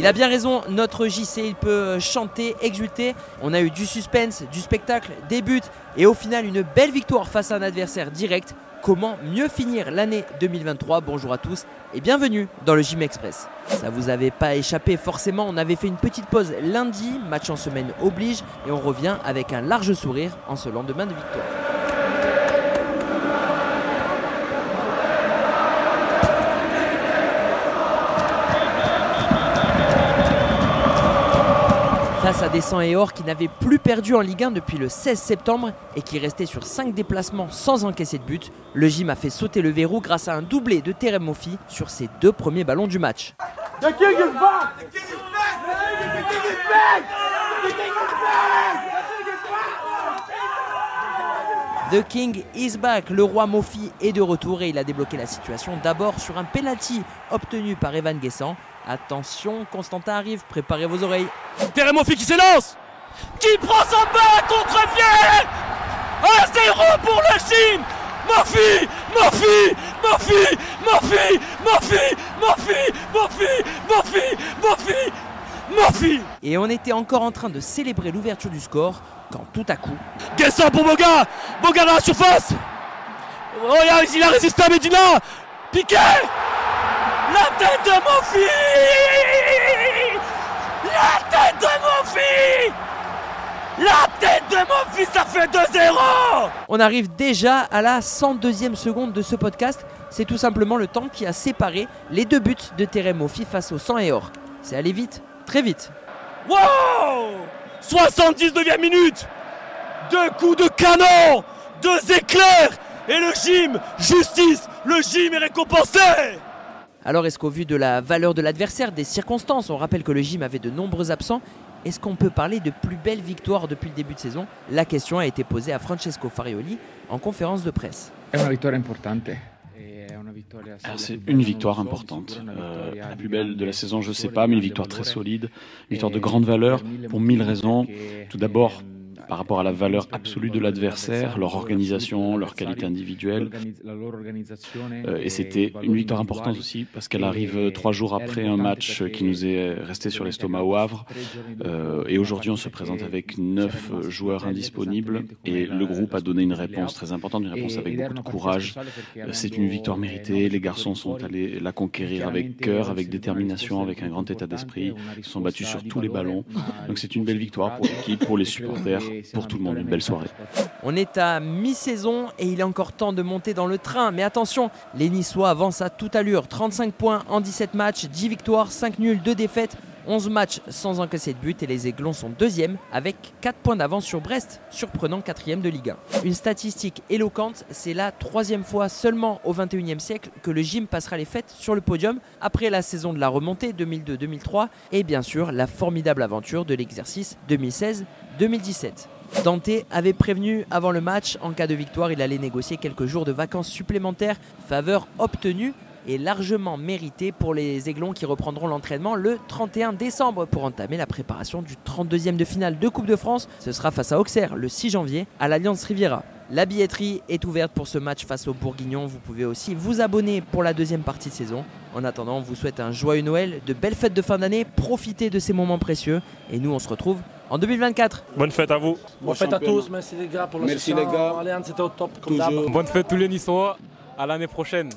Il a bien raison, notre JC, il peut chanter, exulter. On a eu du suspense, du spectacle, des buts et au final une belle victoire face à un adversaire direct. Comment mieux finir l'année 2023 Bonjour à tous et bienvenue dans le Gym Express. Ça vous avait pas échappé forcément, on avait fait une petite pause lundi, match en semaine oblige et on revient avec un large sourire en ce lendemain de victoire. 100 et or qui n'avaient plus perdu en Ligue 1 depuis le 16 septembre et qui restaient sur 5 déplacements sans encaisser de but, le gym a fait sauter le verrou grâce à un doublé de Terem Moffi sur ses deux premiers ballons du match. The king is back! Le roi Mofi est de retour et il a débloqué la situation d'abord sur un penalty obtenu par Evan Guessant. Attention, Constantin arrive, préparez vos oreilles. Terem Moffi qui s'élance Qui prend son balle contre-pied 1-0 pour le Chine Murphy Murphy Murphy Murphy Murphy Murphy Murphy Murphy Murphy Murphy Et on était encore en train de célébrer l'ouverture du score quand tout à coup, Guessant pour Boga? Boga dans la surface! Oh, il a- il a résisté à Medina! Piqué! La tête de Murphy La tête de Murphy La tête de Murphy, ça fait 2-0 on arrive déjà à la 102e seconde de ce podcast. C'est tout simplement le temps qui a séparé les deux buts de Terem Moffi face au 100 et or. C'est allé vite, très vite. Wow 79e minute Deux coups de canon Deux éclairs Et le gym Justice Le gym est récompensé Alors est-ce qu'au vu de la valeur de l'adversaire, des circonstances, on rappelle que le gym avait de nombreux absents, est-ce qu'on peut parler de plus belle victoire depuis le début de saison? La question a été posée à Francesco Farioli en conférence de presse. È una vittoria importante c'est une victoire importante. Euh, la plus belle de la saison, je ne sais pas, mais une victoire très solide, une victoire de grande valeur pour mille raisons. Tout d'abord, par rapport à la valeur absolue de l'adversaire, leur organisation, leur qualité individuelle. Euh, et c'était une victoire importante aussi parce qu'elle arrive euh, trois jours après un match qui nous est resté sur l'estomac au Havre. Euh, et aujourd'hui, on se présente avec neuf joueurs indisponibles et le groupe a donné une réponse très importante, une réponse avec beaucoup de courage. C'est une victoire méritée. Les garçons sont allés la conquérir avec cœur, avec détermination, avec un grand état d'esprit. Ils sont battus sur tous les ballons. Donc c'est une belle victoire pour l'équipe, pour les supporters pour tout le monde. Une belle soirée. On est à mi-saison et il est encore temps de monter dans le train. Mais attention, les Niçois avancent à toute allure. 35 points en 17 matchs, 10 victoires, 5 nuls, 2 défaites, 11 matchs sans encaisser de but et les Aiglons sont deuxième avec 4 points d'avance sur Brest, surprenant quatrième de Ligue 1. Une statistique éloquente, c'est la troisième fois seulement au 21e siècle que le gym passera les fêtes sur le podium après la saison de la remontée 2002-2003 et bien sûr la formidable aventure de l'exercice 2016-2017. Dante avait prévenu avant le match, en cas de victoire, il allait négocier quelques jours de vacances supplémentaires, faveur obtenue et largement méritée pour les Aiglons qui reprendront l'entraînement le 31 décembre pour entamer la préparation du 32e de finale de Coupe de France. Ce sera face à Auxerre le 6 janvier à l'Alliance Riviera. La billetterie est ouverte pour ce match face aux Bourguignons. Vous pouvez aussi vous abonner pour la deuxième partie de saison. En attendant, on vous souhaite un joyeux Noël, de belles fêtes de fin d'année, profitez de ces moments précieux et nous on se retrouve en 2024. Bonne fête à vous Bonne fête à tous, merci les gars pour la Merci les gars. C'était au top comme. Bonne fête tous les Niçois, à l'année prochaine